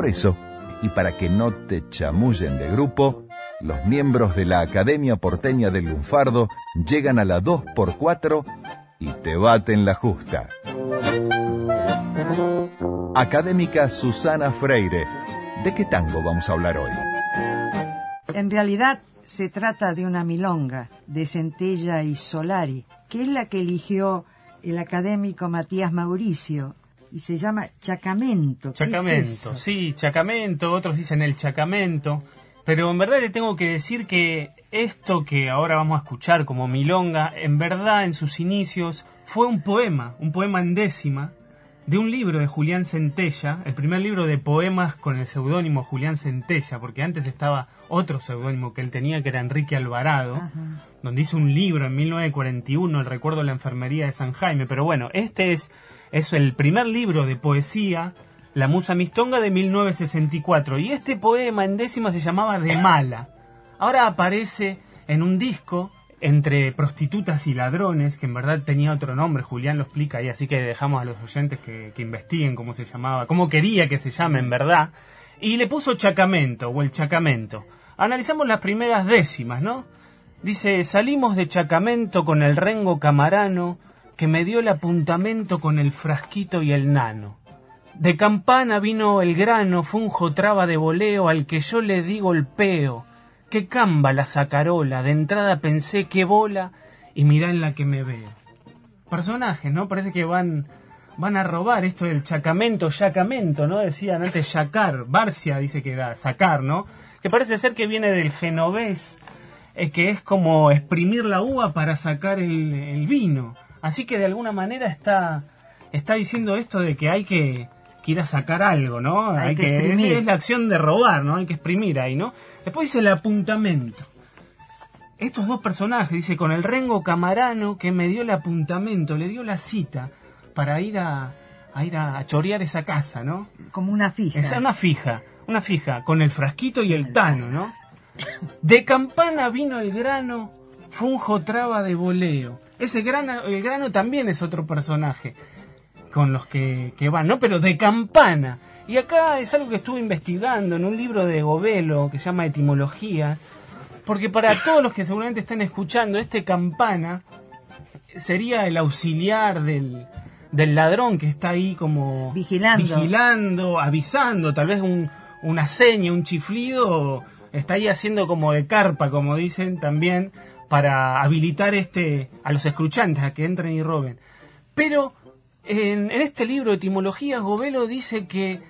Por eso, y para que no te chamullen de grupo, los miembros de la Academia Porteña del Lunfardo llegan a la 2x4 y te baten la justa. Académica Susana Freire, ¿de qué tango vamos a hablar hoy? En realidad se trata de una milonga de Centella y Solari, que es la que eligió el académico Matías Mauricio y se llama Chacamento. ¿Qué es Chacamento, sí, Chacamento, otros dicen el Chacamento, pero en verdad le tengo que decir que esto que ahora vamos a escuchar como milonga, en verdad en sus inicios fue un poema, un poema en décima, de un libro de Julián Centella, el primer libro de poemas con el seudónimo Julián Centella, porque antes estaba otro seudónimo que él tenía, que era Enrique Alvarado, Ajá. donde hizo un libro en 1941, El recuerdo de la enfermería de San Jaime. Pero bueno, este es, es el primer libro de poesía, La Musa Mistonga de 1964. Y este poema en décima se llamaba De Mala. Ahora aparece en un disco entre prostitutas y ladrones, que en verdad tenía otro nombre, Julián lo explica ahí, así que dejamos a los oyentes que, que investiguen cómo se llamaba, cómo quería que se llame en verdad, y le puso Chacamento, o el Chacamento. Analizamos las primeras décimas, ¿no? Dice, salimos de Chacamento con el rengo camarano, que me dio el apuntamento con el frasquito y el nano. De campana vino el grano, funjo traba de voleo, al que yo le di golpeo. Qué camba la sacarola, de entrada pensé qué bola, y mirá en la que me veo. Personajes, ¿no? Parece que van, van a robar esto del chacamento, yacamento, ¿no? Decían antes yacar, Barcia dice que era sacar, ¿no? Que parece ser que viene del genovés, eh, que es como exprimir la uva para sacar el vino. Así que de alguna manera está, está diciendo esto de que hay que, que ir a sacar algo, ¿no? Hay que es, exprimir. es la acción de robar, ¿no? Hay que exprimir ahí, ¿no? Después dice el apuntamento. Estos dos personajes, dice, con el rengo camarano que me dio el apuntamento, le dio la cita para ir a, a ir a, a chorear esa casa, ¿no? Como una fija. Esa una fija, una fija, con el frasquito y el tano, ¿no? De campana vino el grano, funjo traba de voleo. Ese grano, el grano también es otro personaje con los que, que van, ¿no? Pero de campana. Y acá es algo que estuve investigando en un libro de Govelo que se llama Etimología, porque para todos los que seguramente están escuchando, este campana sería el auxiliar del, del ladrón que está ahí como Vigilando. vigilando, avisando, tal vez un, una seña, un chiflido, está ahí haciendo como de carpa, como dicen también, para habilitar este a los escuchantes a que entren y roben. Pero en, en este libro de etimologías, Govelo dice que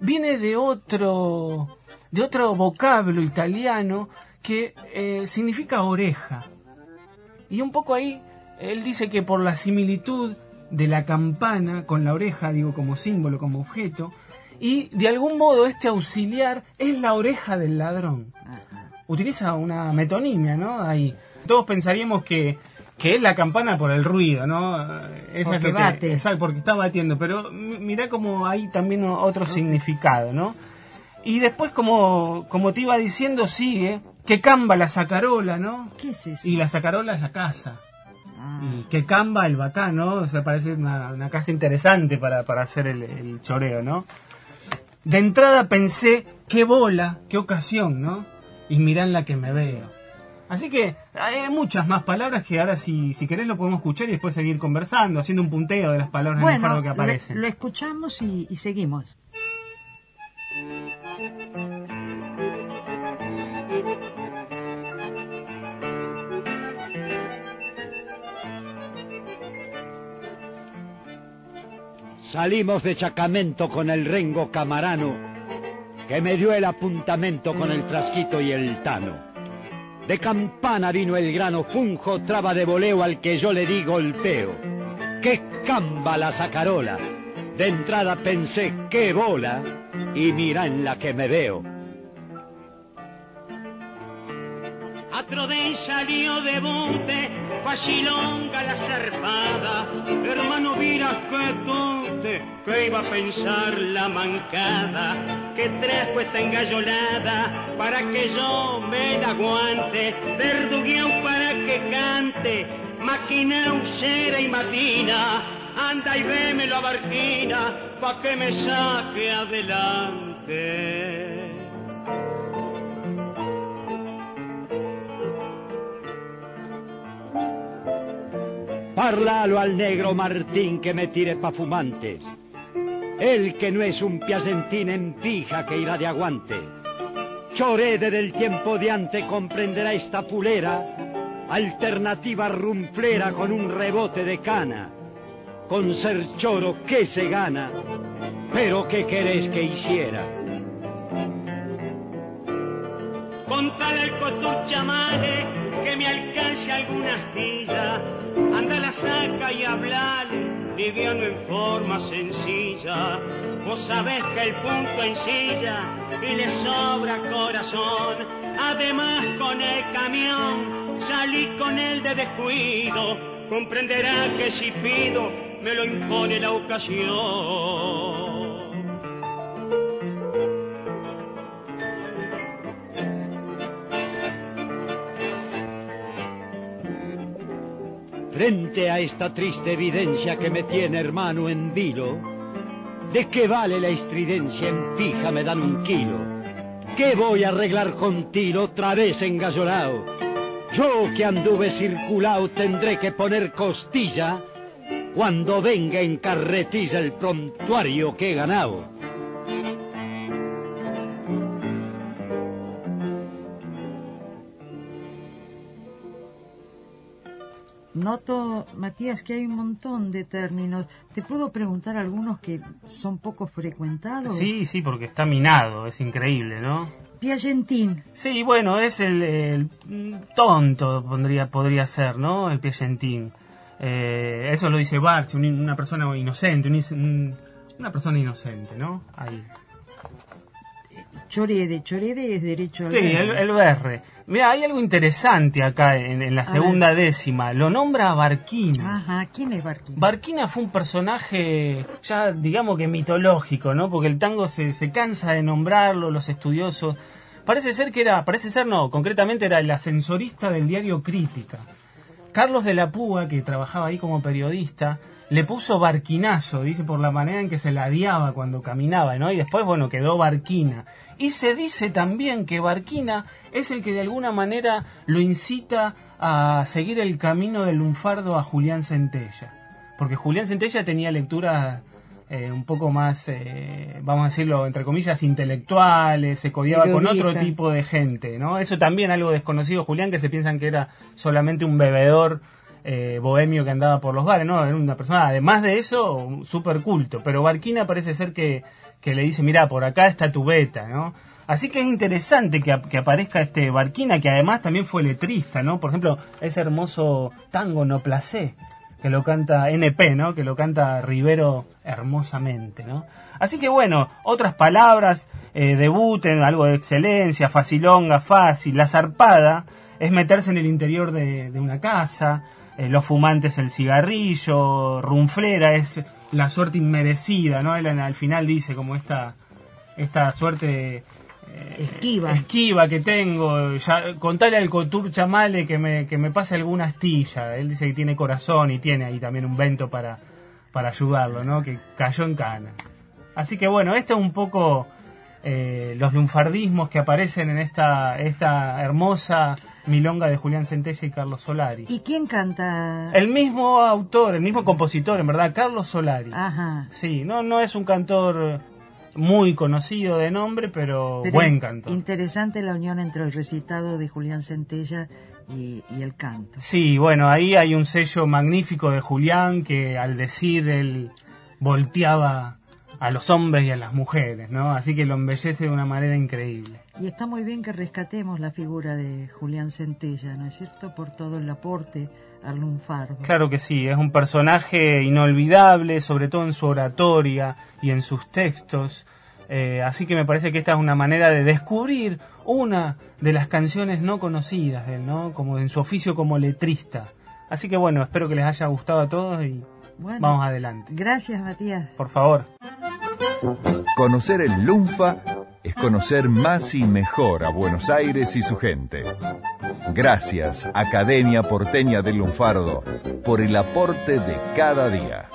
viene de otro, de otro vocablo italiano que eh, significa oreja. Y un poco ahí, él dice que por la similitud de la campana con la oreja, digo, como símbolo, como objeto, y de algún modo este auxiliar es la oreja del ladrón. Utiliza una metonimia, ¿no? Ahí. Todos pensaríamos que, que es la campana por el ruido, ¿no? Esa Porque es lo que- bate. exacto, porque está batiendo, pero mirá como hay también otro significado, ¿no? Y después, como, como te iba diciendo, sigue que camba la sacarola, ¿no? ¿Qué es eso? Y la sacarola es la casa. Ah, Y que camba el bacán, ¿no? O sea, parece una, una casa interesante para, para hacer el, el choreo, ¿no? De entrada pensé, qué bola, qué ocasión, ¿no? Y mirá en la que me veo. Así que hay muchas más palabras que ahora si, si querés lo podemos escuchar y después seguir conversando, haciendo un punteo de las palabras en el bueno, fardo que lo, aparecen. lo escuchamos y, y seguimos. Salimos de Chacamento con el rengo camarano, que me dio el apuntamento con el frasquito y el tano. De campana vino el grano, funjo traba de voleo al que yo le di golpeo. ¡Qué camba la sacarola! De entrada pensé, qué bola, y mira en la que me veo. Atrodén salió de facilonga la zarpada. Hermano, miras que tonte, que iba a pensar la mancada, que trajo esta engallolada para que yo me la aguante, verdugueado para que cante, máquina usera y matina, anda y vémelo a Barquina, pa' que me saque adelante. Parlalo al negro Martín que me tire pa' fumantes. El que no es un piacentín en fija que irá de aguante. Chorede del tiempo de ante comprenderá esta pulera, alternativa rumflera con un rebote de cana. Con ser choro, ¿qué se gana? Pero ¿qué querés que hiciera? Contale al cotur chamale que me alcance alguna astilla. Anda la saca y hablale, liviano en forma sencilla. Vos sabés que el punto ensilla y le sobra corazón. Además con el camión salí con él de descuido. Comprenderá que si pido me lo impone la ocasión. Frente a esta triste evidencia que me tiene hermano en vilo, ¿de qué vale la estridencia en fija me dan un kilo? ¿Qué voy a arreglar con tiro otra vez engallolao? Yo que anduve circulao tendré que poner costilla cuando venga en carretilla el prontuario que he ganado. Noto, Matías, que hay un montón de términos. ¿Te puedo preguntar algunos que son poco frecuentados? Sí, sí, porque está minado, es increíble, ¿no? Piagentín. Sí, bueno, es el, el tonto, podría, podría ser, ¿no? El piagentín. Eh, eso lo dice Barthes, un- una persona inocente, una persona inocente, ¿no? Ahí. Chorede. Chorede es derecho al Sí, el, el. Mira, hay algo interesante acá en, en la segunda décima. Lo nombra Barquina. Ajá, ¿quién es Barquín? Barquina fue un personaje ya digamos que mitológico, ¿no? Porque el tango se, se cansa de nombrarlo, los estudiosos. Parece ser que era, parece ser no, concretamente era el ascensorista del diario Crítica. Carlos de la Púa, que trabajaba ahí como periodista, le puso barquinazo, dice por la manera en que se ladeaba cuando caminaba, ¿no? Y después, bueno, quedó Barquina. Y se dice también que Barquina es el que de alguna manera lo incita a seguir el camino del lunfardo a Julián Centella. Porque Julián Centella tenía lecturas eh, un poco más, eh, vamos a decirlo, entre comillas, intelectuales, se codiaba con otro tipo de gente, ¿no? Eso también algo desconocido, Julián, que se piensan que era solamente un bebedor eh, bohemio que andaba por los bares, ¿no? Era una persona, además de eso, súper culto. Pero Barquina parece ser que, que le dice, mira, por acá está tu beta, ¿no? Así que es interesante que, que aparezca este Barquina, que además también fue letrista, ¿no? Por ejemplo, ese hermoso tango No Placé, que lo canta NP, ¿no? Que lo canta Rivero hermosamente, ¿no? Así que bueno, otras palabras, eh, debuten, algo de excelencia, facilonga, fácil, la zarpada es meterse en el interior de, una casa, eh, los fumantes el cigarrillo, rumflera es la suerte inmerecida, ¿no? Él al final dice como esta, esta suerte Esquiva. esquiva que tengo, ya, contale al Cotur Chamale que me, que me pase alguna astilla. Él dice que tiene corazón y tiene ahí también un vento para, para ayudarlo, ¿no? Que cayó en cana. Así que bueno, esto es un poco eh, los lunfardismos que aparecen en esta, esta hermosa milonga de Julián Centella y Carlos Solari. ¿Y quién canta? El mismo autor, el mismo compositor, en verdad, Carlos Solari. Ajá. Sí, no, no es un cantor muy conocido de nombre, pero, Pero buen cantor. Interesante la unión entre el recitado de Julián Centella y, y el canto. Sí, bueno, ahí hay un sello magnífico de Julián que al decir él volteaba a los hombres y a las mujeres, ¿no? Así que lo embellece de una manera increíble. Y está muy bien que rescatemos la figura de Julián Centella, ¿no es cierto? Por todo el aporte al lunfardo. Claro que sí, es un personaje inolvidable, sobre todo en su oratoria y en sus textos. Eh, así que me parece que esta es una manera de descubrir una de las canciones no conocidas de él, ¿no? Como en su oficio como letrista. Así que bueno, espero que les haya gustado a todos y Bueno, vamos adelante. Gracias, Matías. Por favor. Conocer el Lunfa es conocer más y mejor a Buenos Aires y su gente. Gracias, Academia Porteña del Lunfardo, por el aporte de cada día.